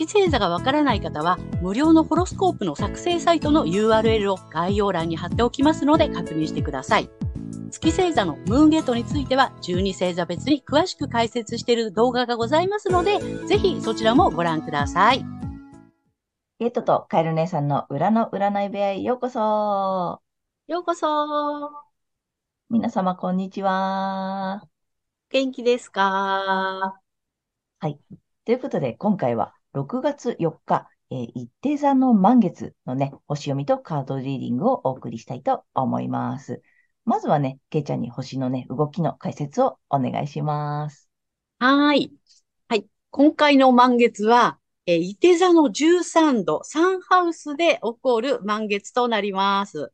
月星座がわからない方は、無料のホロスコープの作成サイトの URL を概要欄に貼っておきますので確認してください。月星座のムーンゲートについては、12星座別に詳しく解説している動画がございますので、ぜひそちらもご覧ください。ゲートとカエル姉さんの裏の占い部屋へようこそ。ようこそ。皆様、こんにちは。元気ですか？はい。ということで、今回は6月4日、えー、一定座の満月のね、星読みとカードリーディングをお送りしたいと思います。まずはね、けいちゃんに星のね、動きの解説をお願いします。はい。はい。今回の満月は、えー、伊手座の13度、サンハウスで起こる満月となります。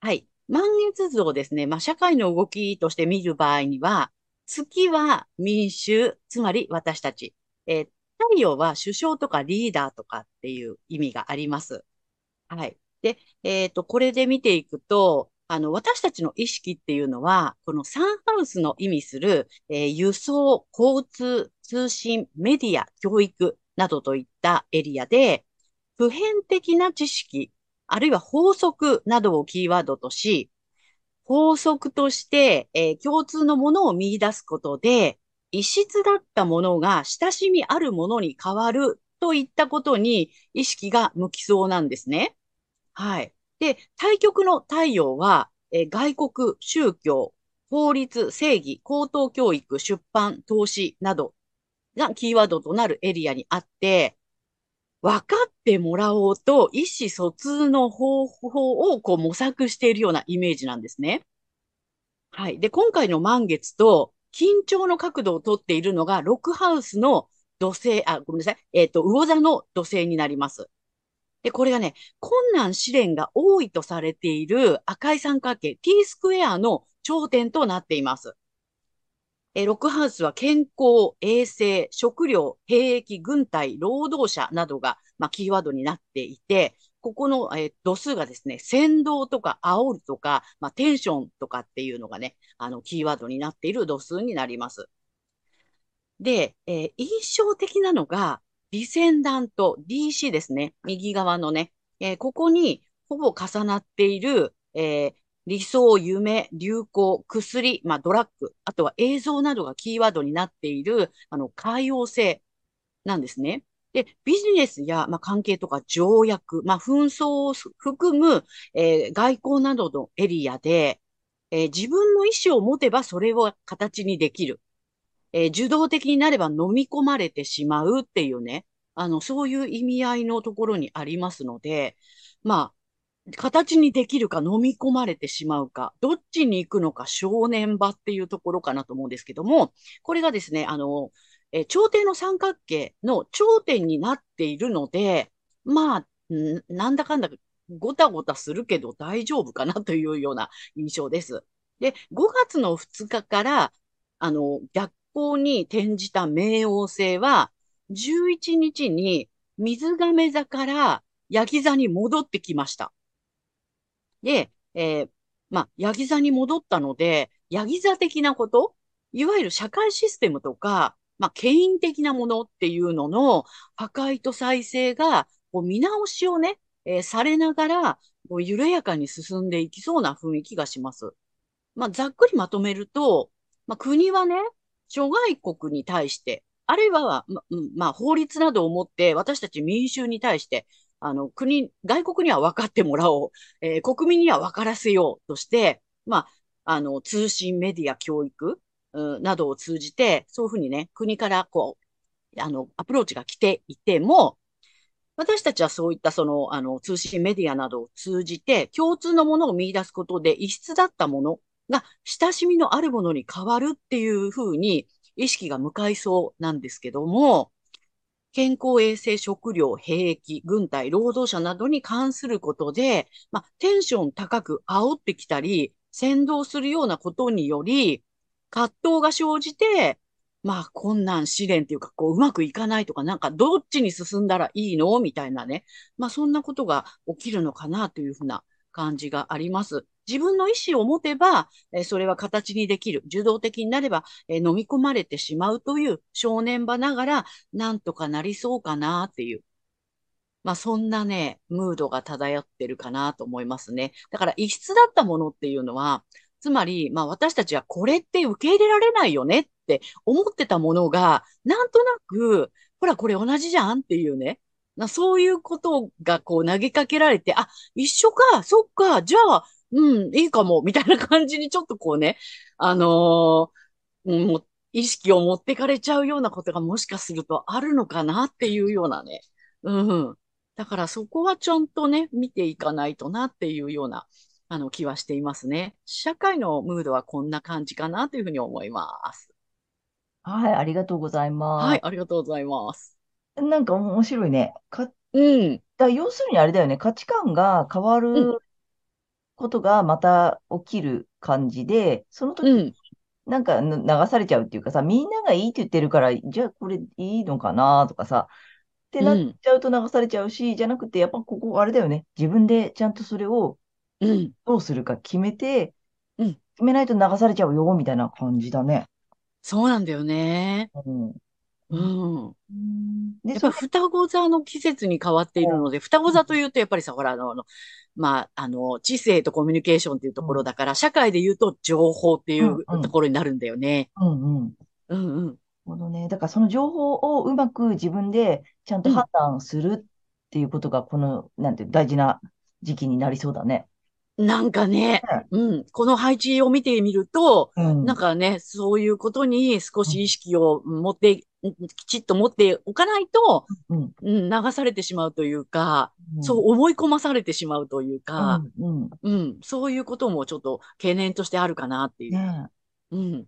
はい。満月図をですね、まあ、社会の動きとして見る場合には、月は民衆、つまり私たち。えー、太陽は首相とかリーダーとかっていう意味があります。はい。で、えっ、ー、と、これで見ていくと、あの、私たちの意識っていうのは、このサンハウスの意味する、えー、輸送、交通、通信、メディア、教育などといったエリアで、普遍的な知識、あるいは法則などをキーワードとし、法則として、えー、共通のものを見出すことで、異質だったものが親しみあるものに変わるといったことに意識が向きそうなんですね。はい。で、対極の太陽は、え外国、宗教、法律、正義、高等教育、出版、投資などがキーワードとなるエリアにあって、分かってもらおうと意思疎通の方法をこう模索しているようなイメージなんですね。はい。で、今回の満月と緊張の角度をとっているのが、ロックハウスの土星、あ、ごめんなさい。えっ、ー、と、魚座の土星になります。で、これがね、困難試練が多いとされている赤い三角形 T スクエアの頂点となっています。えロックハウスは健康、衛生、食料、兵役、軍隊、労働者などが、まあ、キーワードになっていて、ここの、えー、度数がですね、先導とか煽るとか、まあ、テンションとかっていうのがね、あの、キーワードになっている度数になります。で、えー、印象的なのが、ディセンダント DC ですね。右側のね、えー、ここにほぼ重なっている、え、理想、夢、流行、薬、まあ、ドラッグ、あとは映像などがキーワードになっている、あの、海洋性なんですね。で、ビジネスや、まあ、関係とか条約、まあ、紛争を含む、えー、外交などのエリアで、えー、自分の意思を持てばそれを形にできる。えー、受動的になれば飲み込まれてしまうっていうね、あの、そういう意味合いのところにありますので、まあ、形にできるか飲み込まれてしまうか、どっちに行くのか正念場っていうところかなと思うんですけども、これがですね、あの、えー、朝廷の三角形の頂点になっているので、まあ、なんだかんだごたごたするけど大丈夫かなというような印象です。で、5月の2日から、あの、逆光に転じた冥王星は、11日に水亀座からヤギ座に戻ってきました。で、えー、まあ、ヤギ座に戻ったので、ヤギ座的なこと、いわゆる社会システムとか、まあ、権威的なものっていうのの破壊と再生が、こう見直しをね、えー、されながら、こう緩やかに進んでいきそうな雰囲気がします。まあ、ざっくりまとめると、まあ、国はね、諸外国に対して、あるいは、ま、まあ、法律などをもって私たち民衆に対して、あの、国、外国には分かってもらおう、えー、国民には分からせようとして、まあ、あの、通信、メディア、教育、などを通じて、そういうふうにね、国からこう、あの、アプローチが来ていても、私たちはそういったその、あの、通信メディアなどを通じて、共通のものを見出すことで、異質だったものが、親しみのあるものに変わるっていうふうに、意識が向かいそうなんですけども、健康衛生、食料、兵役、軍隊、労働者などに関することで、まあ、テンション高く煽ってきたり、先導するようなことにより、葛藤が生じて、まあ、困難試練っていうか、こう、うまくいかないとか、なんか、どっちに進んだらいいの？みたいなね。まあ、そんなことが起きるのかなというふうな感じがあります。自分の意思を持てば、えそれは形にできる。受動的になれば、え飲み込まれてしまうという正念場ながら、なんとかなりそうかなっていう。まあそんなね、ムードが漂ってるかなと思いますね。だから異質だったものっていうのは、つまり、まあ私たちはこれって受け入れられないよねって思ってたものが、なんとなく、ほらこれ同じじゃんっていうね。そういうことがこう投げかけられて、あ、一緒か、そっか、じゃあ、うん、いいかも、みたいな感じにちょっとこうね、あのー、も意識を持ってかれちゃうようなことがもしかするとあるのかなっていうようなね。うん。だからそこはちゃんとね、見ていかないとなっていうような、あの気はしていますね。社会のムードはこんな感じかなというふうに思います。はい、ありがとうございます。はい、ありがとうございます。なんか面白いね。か、うん。だ要するにあれだよね。価値観が変わることがまた起きる感じで、その時になんか流されちゃうっていうかさ、みんながいいって言ってるから、じゃあこれいいのかなとかさ、ってなっちゃうと流されちゃうし、じゃなくて、やっぱここあれだよね。自分でちゃんとそれをどうするか決めて、うん。決めないと流されちゃうよ、みたいな感じだね。そうなんだよね。うん。うん。で、やっぱ双子座の季節に変わっているので、双子座というと、やっぱりさ、ほら、あの、まあ、あの、知性とコミュニケーションっていうところだから、社会で言うと情報っていうところになるんだよね。うんうん。うんうん。ほどね。だからその情報をうまく自分でちゃんと判断するっていうことが、この、なんて大事な時期になりそうだね。なんかね、うん、この配置を見てみると、うん、なんかね、そういうことに少し意識を持って、うん、きちっと持っておかないと、うん、流されてしまうというか、そう思い込まされてしまうというか、うんそういうこともちょっと懸念としてあるかなっていう。ね、うん。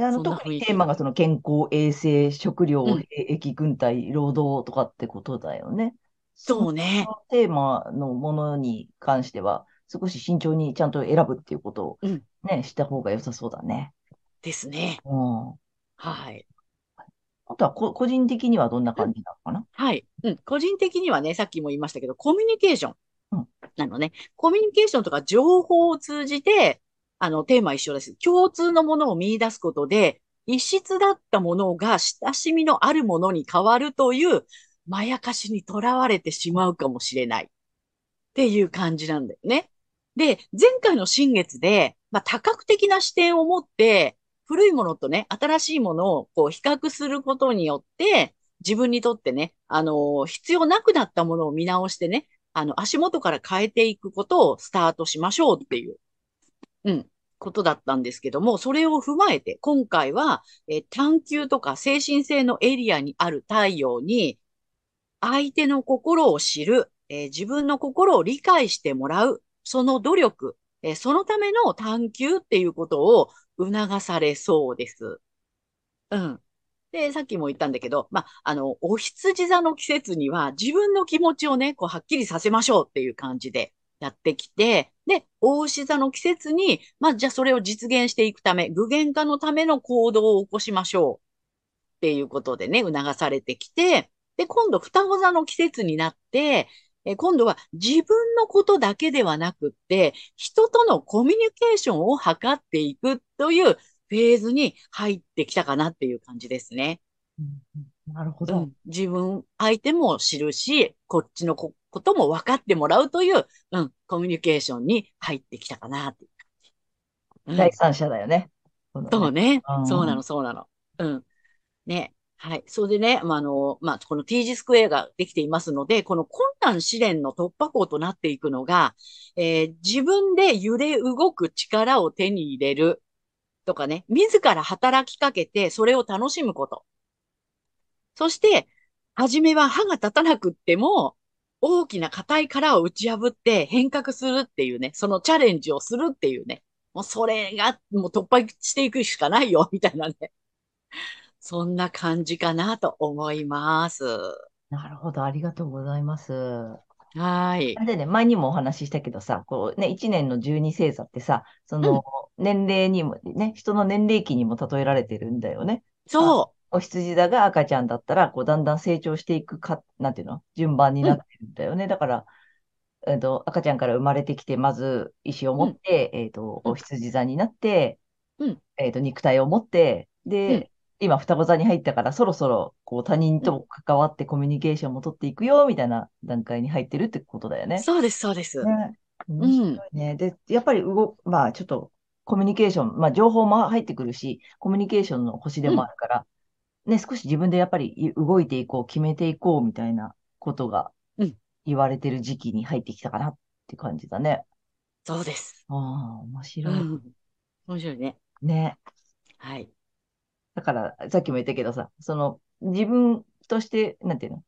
あの特にテーマがその健康、衛生、食料、兵役、軍隊、労働とかってことだよね。そうね。テーマのものに関しては、少し慎重にちゃんと選ぶっていうことをね、うん、した方が良さそうだね。ですね。うん。はい。あとはこ、個人的にはどんな感じなのかな、はい。うん。個人的にはね、さっきも言いましたけど、コミュニケーション。うん。なのね。コミュニケーションとか情報を通じて、あの、テーマ一緒です。共通のものを見出すことで、異質だったものが親しみのあるものに変わるという、まやかしにとらわれてしまうかもしれない。っていう感じなんだよね。で、前回の新月で、まあ、多角的な視点を持って、古いものとね、新しいものをこう比較することによって、自分にとってね、あのー、必要なくなったものを見直してね、あの、足元から変えていくことをスタートしましょうっていう、うん、ことだったんですけども、それを踏まえて、今回は、え探求とか精神性のエリアにある太陽に、相手の心を知る、えー、自分の心を理解してもらう、その努力、えそのための探求っていうことを促されそうです。うん。で、さっきも言ったんだけど、まあ、の、お羊座の季節には自分の気持ちをね、こう、はっきりさせましょうっていう感じでやってきて、で、大牛座の季節に、まあ、じゃあそれを実現していくため、具現化のための行動を起こしましょうっていうことでね、促されてきて、で、今度、双子座の季節になって、え今度は自分のことだけではなくって、人とのコミュニケーションを図っていくというフェーズに入ってきたかなっていう感じですね。うん、なるほど、うん、自分、相手も知るし、こっちのことも分かってもらうという、うん、コミュニケーションに入ってきたかなっていう感じ。うん、第三者だよね。そうね。そうなの、そうなの。うん。ね。はい。それでね、まあ、あの、まあ、この T 字スクエアができていますので、この困難試練の突破口となっていくのが、えー、自分で揺れ動く力を手に入れるとかね、自ら働きかけてそれを楽しむこと。そして、はじめは歯が立たなくっても、大きな硬い殻を打ち破って変革するっていうね、そのチャレンジをするっていうね、もうそれがもう突破していくしかないよ、みたいなね。そんな感じかなと思います。なるほど。ありがとうございます。はい。でね、前にもお話ししたけどさ、こうね、1年の十二星座ってさ、その、うん、年齢にも、ね、人の年齢期にも例えられてるんだよね。あ、そお羊座が赤ちゃんだったら、こう、だんだん成長していくか、なんていうの順番にう。うん、なってるんだよね。だから、えっと、赤ちゃんから生まれてきて、まず意思をうん、持って、えっと、おうん、羊座になって、うん、えっと、肉体を持って、うん、で、今双子座に入ったから、そろそろ、こう、他人うん。と関わってコミュニケーションも取っていくよ、みたいな段階に入ってるってことだよね。そうです、そうです。ね。面白うん。で、やっぱり動、まあ、ちょっと、コミュニケーション、まあ、情報も入ってくるし、コミュニケーションの星でうん、もあるから、ね、少し自分でやっぱり動いていこう、決めていこう、みたいなことがうん。言われてる時期に入ってきたかなって感じだね。そうです。ああ、面白い。うん。面白いね。ね。はい。だから、さっきも言ったけどさ、その、自分として、なんていうの、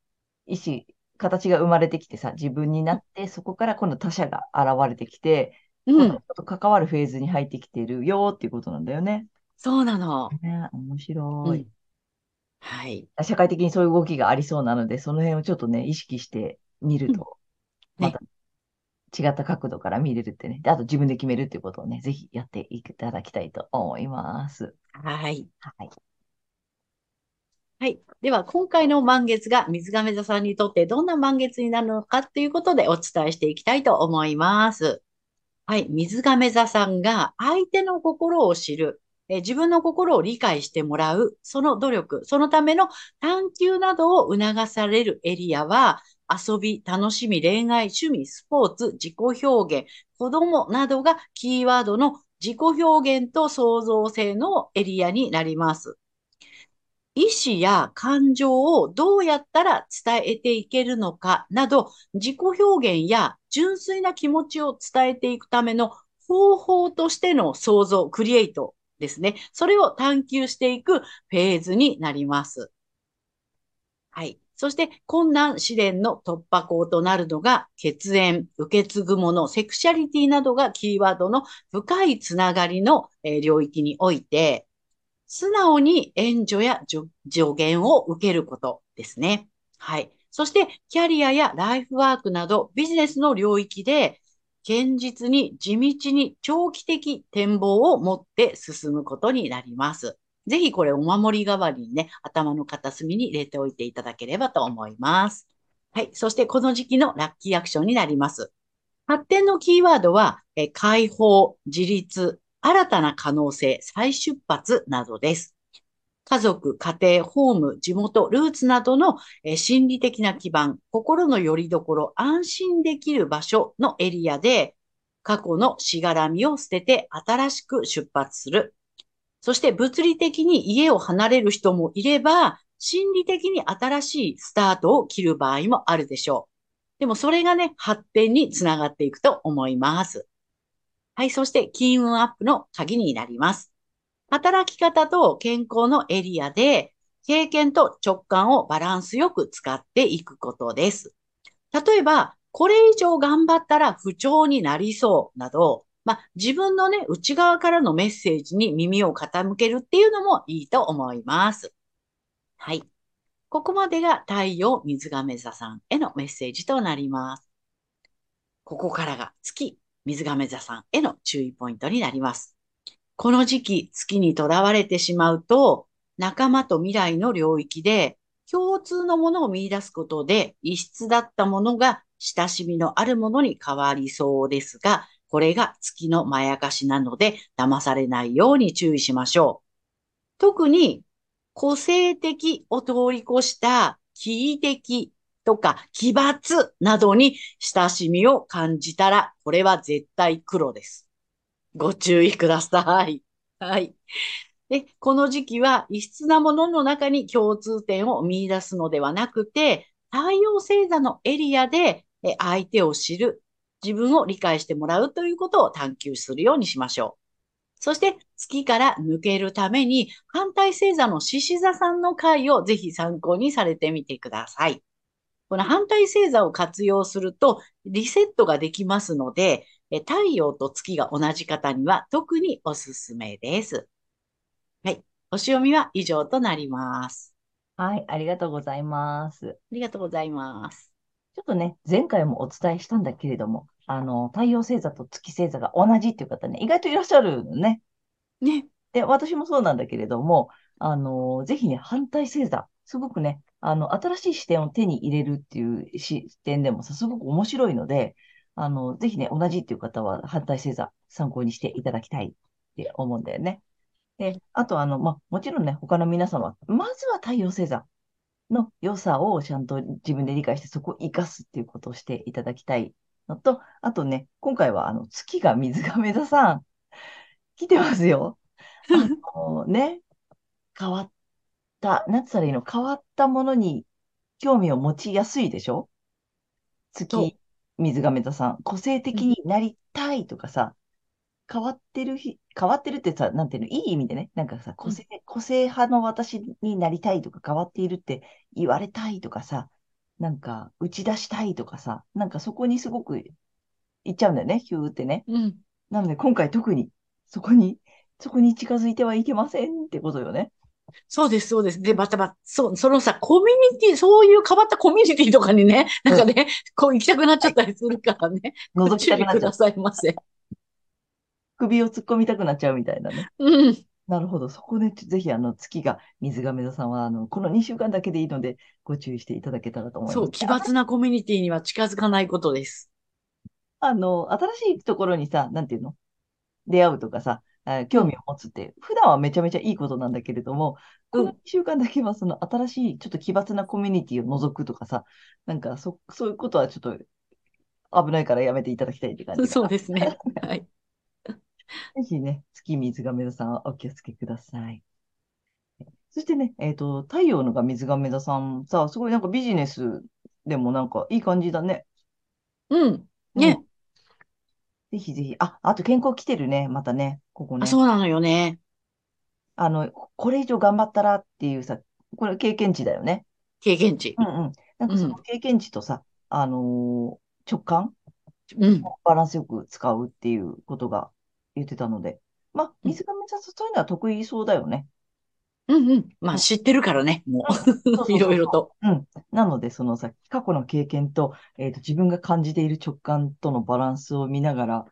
意思、形が生まれてきてさ、自分になって、そこから今度他者が現れてきて、うん。人と関わるフェーズに入ってきてるよっていうことなんだよね。そうなの。ね、面白い。うん。はい。社会的にそういう動きがありそうなので、その辺をちょっとね、意識してみるうん。と、またね。違った角度から見れるってね。で、あと自分で決めるっていうことをね、ぜひやっていただきたいと思います。はい。はい。はい。では、今回の満月が水亀座さんにとってどんな満月になるのかっていうことでお伝えしていきたいと思います。はい。水亀座さんが相手の心を知る、え自分の心を理解してもらう、その努力、そのための探求などを促されるエリアは、遊び、楽しみ、恋愛、趣味、スポーツ、自己表現、子供などがキーワードの自己表現と創造性のエリアになります。意思や感情をどうやったら伝えていけるのかなど、自己表現や純粋な気持ちを伝えていくための方法としての創造、クリエイトですね。それを探求していくフェーズになります。はい。そして、困難試練の突破口となるのが、血縁、受け継ぐもの、セクシャリティなどがキーワードの深いつながりの領域において、素直に援助や助言を受けることですね。はい。そして、キャリアやライフワークなどビジネスの領域で、現実に地道に長期的展望を持って進むことになります。ぜひこれお守り代わりにね、頭の片隅に入れておいていただければと思います。はい。そしてこの時期のラッキーアクションになります。発展のキーワードは、え解放、自立、新たな可能性、再出発などです。家族、家庭、ホーム、地元、ルーツなどの、え心理的な基盤、心の拠り所、安心できる場所のエリアで、過去のしがらみを捨てて新しく出発する。そして物理的に家を離れる人もいれば、心理的に新しいスタートを切る場合もあるでしょう。でもそれがね、発展につながっていくと思います。はい、そして金運アップの鍵になります。働き方と健康のエリアで、経験と直感をバランスよく使っていくことです。例えば、これ以上頑張ったら不調になりそうなど、まあ、自分のね、内側からのメッセージに耳を傾けるっていうのもいいと思います。はい。ここまでが太陽水亀座さんへのメッセージとなります。ここからが月水亀座さんへの注意ポイントになります。この時期、月にとらわれてしまうと、仲間と未来の領域で共通のものを見出すことで、異質だったものが親しみのあるものに変わりそうですが、これが月のまやかしなので、騙されないように注意しましょう。特に、個性的を通り越した奇異的とか奇抜などに親しみを感じたら、これは絶対黒です。ご注意ください。はい。で、この時期は異質なものの中に共通点を見出すのではなくて、太陽星座のエリアで相手を知る、自分を理解してもらうということを探求するようにしましょう。そして月から抜けるために反対星座の獅子座さんの回をぜひ参考にされてみてください。この反対星座を活用するとリセットができますので、太陽と月が同じ方には特におすすめです。はい。星読みは以上となります。はい、ありがとうございます。ありがとうございます。ちょっとね、前回もお伝えしたんだけれども、あの、太陽星座と月星座が同じっていう方ね、意外といらっしゃるのね。ね。で、私もそうなんだけれども、あの、ぜひね、反対星座、すごくね、あの、新しい視点を手に入れるっていう視点でもさ、すごく面白いので、あの、ぜひね、同じっていう方は反対星座参考にしていただきたいって思うんだよね。で、あとあの、まあ、もちろんね、他の皆様、まずは太陽星座の良さをちゃんと自分で理解して、そこを活かすっていうことをしていただきたいのと、あとね、今回はあの、月が水亀座さん、来てますよ。あのね、変わった、なんつったらいいの、変わったものに興味を持ちやすいでしょ？月、水亀座さん。個性的になりたいとかさ、変わってるひ、変わってるってさ、なんていうの、いい意味でね、なんかさ、個性、個性派の私になりたいとか、変わっているって言われたいとかさ、なんか、打ち出したいとかさ、なんかそこにすごく行っちゃうんだよね、ヒューってね。うん。なので、今回特に、そこに、そこに近づいてはいけませんってことよね。そうです、そうです。で、またまた、そう、そのさ、コミュニティ、そういう変わったコミュニティとかにね、なんかね、こう行きたくなっちゃったりするからね、ご覗き注たくなっちゃう。意くださいませ。首を突っ込みたくなっちゃうみたいなね。うん。なるほど。そこで、ぜひ、あの、月が水亀座さんは、あの、この2週間だけでいいので、ご注意していただけたらと思いそう、ます。奇抜なコミュニティには近づかないことです。あの、新しいところにさ、なんていうの？出会うとかさ、あ興味を持つって、普段はめちゃめちゃいいことなんだけれども、この2週間だけはその新しい、ちょっと奇抜なコミュニティを覗くとかさ、なんかそ、そういうことはちょっと危ないからやめていただきたいって感じ。そうですね。はい。ぜひね、月水亀座さんはお気をつけください。そしてね、えっと、太陽のが水亀座さんさ、すごいなんかビジネスでもなんかいい感じだね。うん。ねうん。ぜひぜひ。あ、あと健康来てるね。またね。ここあ、ね。そうなのよね。あの、これ以上頑張ったらっていうさ、これ経験値だよね。経験値う。んうん。なんかその経験値とさ、あのー直感？うん。バランスよく使うっていうことが言ってたので。まあ、うん水亀座そういうのは得意そうだよね。うんうん。まあ、知ってるからね、もそう。いろいろと。うん。なので、そのさ、過去の経験と、えっと、自分が感じている直感とのバランスを見ながら、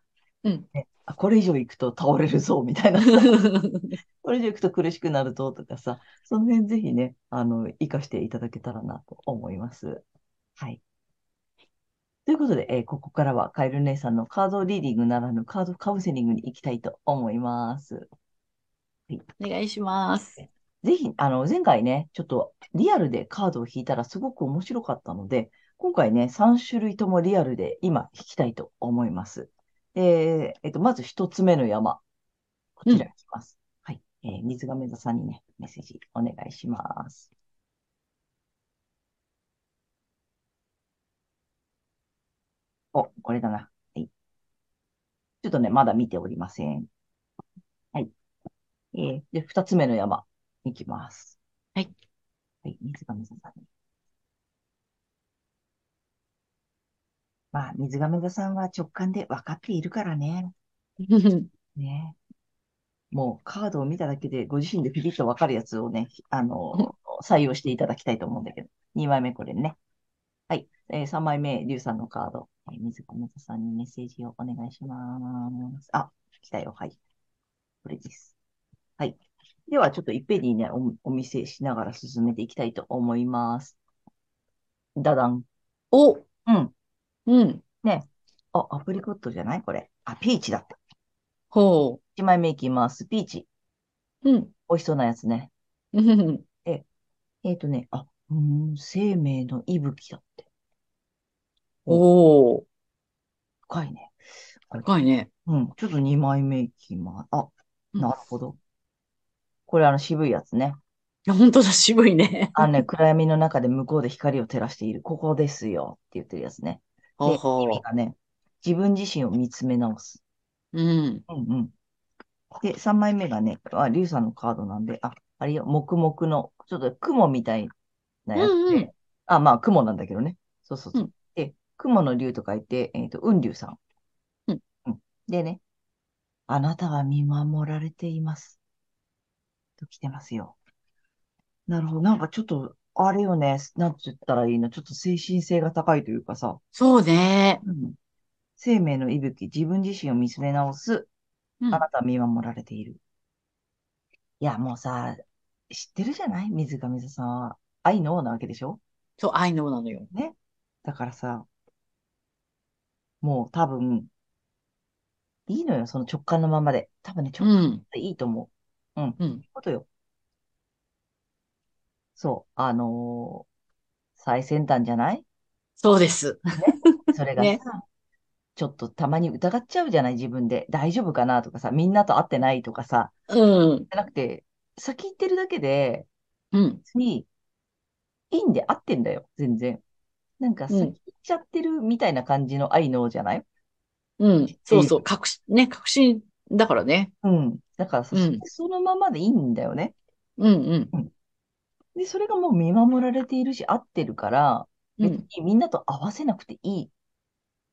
うん。ね、あ、これ以上行くと倒れるぞ、みたいなさ、これ以上行くと苦しくなるぞ、とかさ、その辺ぜひね、あの、活かしていただけたらなと思います。はい。ということで、えーここからはカエル姉さんのカードリーディングならぬカードカウンセリングに行きたいと思います。お願いします。ぜひ、あの、前回ね、ちょっとリアルでカードを引いたらすごく面白かったので、今回ね、3種類ともリアルで今引きたいと思います。で、えっと、まず一つ目の山。こちらいきます。はい。えー水亀座さんにね、メッセージお願いします。お、これだな。はい。ちょっとね、まだ見ておりません。はい。えーで、二つ目の山、いきます。はい。はい、水亀座さんに。まあ、水亀座さんは直感で分かっているからね。ね。もうカードを見ただけでご自身でピリッと分かるやつをね、あの、採用していただきたいと思うんだけど。2枚目これね。はい。えー、3枚目、リュウさんのカード。えー水亀座さんにメッセージをお願いします。あ、来たよ。はい。これです。はい。では、ちょっといっぺんにね、お、お見せしながら進めていきたいと思います。ダダン。お、うん。うん。ね。あ、アプリコットじゃない？これ。あ、ピーチだって。ほ1枚目いきます。ピーチ。う。うん。美味しそうなやつね。うん。えっとね、あ、うーん、生命の息吹だって。おー、深いね。深いね。うん、ちょっと2枚目いきます。あ、うんなるほど。これあの渋いやつね。いや本当だ、渋いね。あのね、暗闇の中で向こうで光を照らしている。ここですよって言ってるやつね。ほうほ意味がね、自分自身を見つめ直す。う。うん。うんうん。で、3枚目がね、あ、リュウさんのカードなんで、あ、あれよ、黙々の、ちょっと雲みたいなやつで、うんうんあ、まあ雲なんだけどね。そうそうそう。うんで、雲の竜と書いて、えっと、雲竜さん。うん。うん。でね、あなたは見守られています。と来てますよ。なるほど。なんかちょっと、あれよね。なんて言ったらいいの？ちょっと精神性が高いというかさ。そうね。うん。生命の息吹、自分自身を見つめ直す。うんあなたは見守られている。いや、もうさ、知ってるじゃない？水上さんは。愛のなわけでしょ？そう、愛のなのよ。ね。だからさ、もう多分、いいのよ、その直感のままで。多分ね、う直感ん。でいいと思う。うん。うん。ことよ。そう、あのー最先端じゃない？そうです。それがねさ、ちょっとたまに疑っちゃうじゃない？自分で。大丈夫かな？とかさ、みんなと会ってないとかさ、うん。じゃなくて、先行ってるだけで、うん。別に、いいんで合ってんだよ、全然。なんかうん先行っちゃってるみたいな感じの愛のじゃない？うん。そうそう。確信、ね、確信だからね。うん。だからさ、うんそのままでいいんだよね。うんうん。で、それがもう見守られているし、合ってるから、別うん。にみんなと合わせなくていい。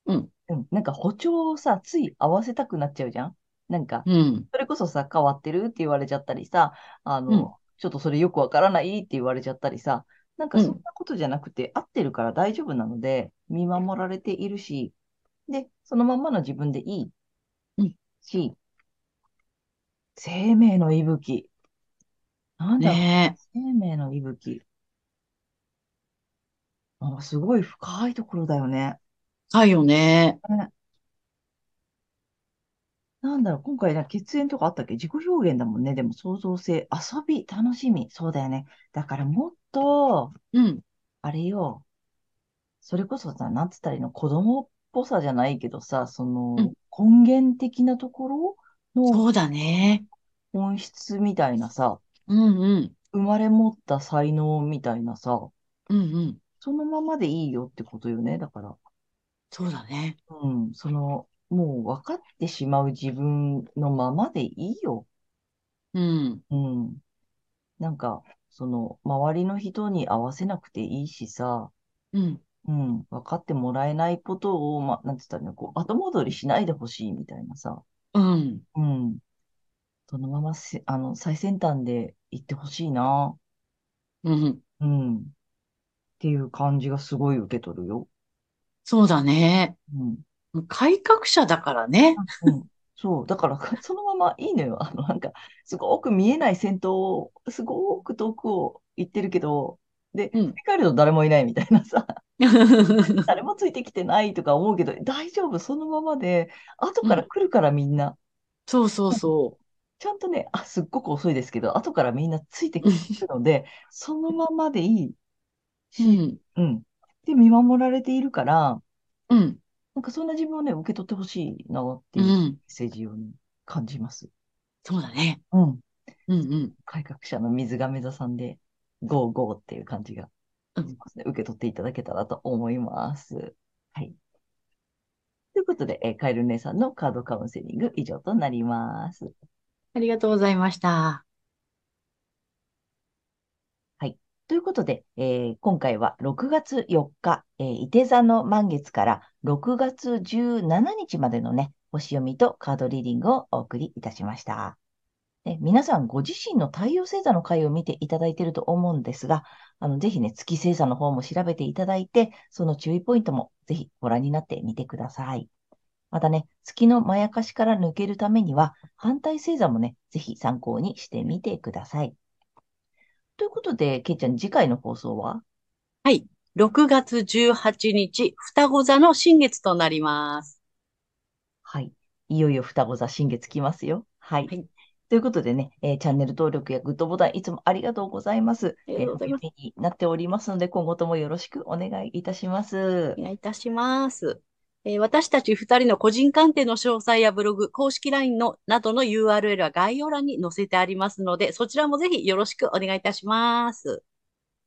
うん。うん。なんか歩調をさ、つい合わせたくなっちゃうじゃん？なんか、うん。それこそさ、変わってるって言われちゃったりさ、あの、うんちょっとそれよくわからないって言われちゃったりさ、なんかうんそんなことじゃなくて、合ってるから大丈夫なので、見守られているし、で、そのまんまの自分でいい。うんし、生命の息吹。なんだろう、ね生命の息吹。あ、すごい深いところだよね。え。はいよね。ねなんだろう、今回な、血縁とかあったっけ？自己表現だもんね。でも創造性、遊び、楽しみ。そうだよね。だからもっと、うん。あれよ、それこそさ、なんつったらいいの、子供っぽさじゃないけどさ、その、うん根源的なところのそうだね。本質みたいなさ、うんうん。生まれ持った才能みたいなさ、うんうん。そのままでいいよってことよね。だから。そうだね。うん、その、もう分かってしまう自分のままでいいよ。うん。うん。なんか、その、周りの人に合わせなくていいしさ、うん。うん、分かってもらえないことを、ま、なんつったらいいの、こう、後戻りしないでほしいみたいなさ、うん。うん。そのまませ、あの、最先端で行ってほしいな。うん。うん。っていう感じがすごい受け取るよ。そうだね。うん。改革者だからね。うん。そう。だから、そのままいいのよ。あの、なんか、すごく見えない先頭を、すごく遠くを行ってるけど、で、うん振り返ると誰もいないみたいなさ、誰もついてきてないとか思うけど、大丈夫、そのままで、後から来るからみんな、そうそうそちゃんとね、あ、すっごく遅いですけど、後からみんなついてくるので、そのままでいい。う。うし、ん。うん。で、見守られているから、うん。なんかそんな自分をね、受け取ってほしいなってういうメッん。セージをね、感じます。そうだね。うん。うんうん。改革者の水亀座さんで、ゴーゴーっていう感じが、うん受け取っていただけたらと思います。はい。ということで、えーカエル姉さんのカードカウンセリング以上となります。ありがとうございました。ということで、えー今回は6月4日、えー、伊手座の満月から6月17日までのね、星読みとカードリーディングをお送りいたしました。皆さんご自身の太陽星座の回を見ていただいていると思うんですが、あの、ぜひね、月星座の方も調べていただいて、その注意ポイントもぜひご覧になってみてください。またね、月のまやかしから抜けるためには、反対星座もね、ぜひ参考にしてみてください。ということで、けいちゃん、次回の放送は？はい。6月18日、双子座の新月となります。はい。いよいよ双子座新月来ますよ。はい。はいということでね、えーチャンネル登録やグッドボタンいつもありがとうございます。ありがとうございますえー励みになっておりますので、今後ともよろしくお願いいたしますお。願いいたします。えー私たち二人の個人鑑定の詳細やブログ、公式 LINE のなどの URL は概要欄に載せてありますので、そちらもぜひよろしくお願いいたします。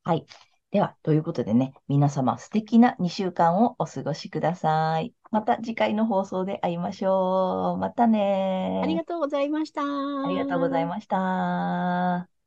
はい。では、ということでね、皆様素敵な2週間をお過ごしください。また次回の放送で会いましょう。またねありがとうございました。ありがとうございました。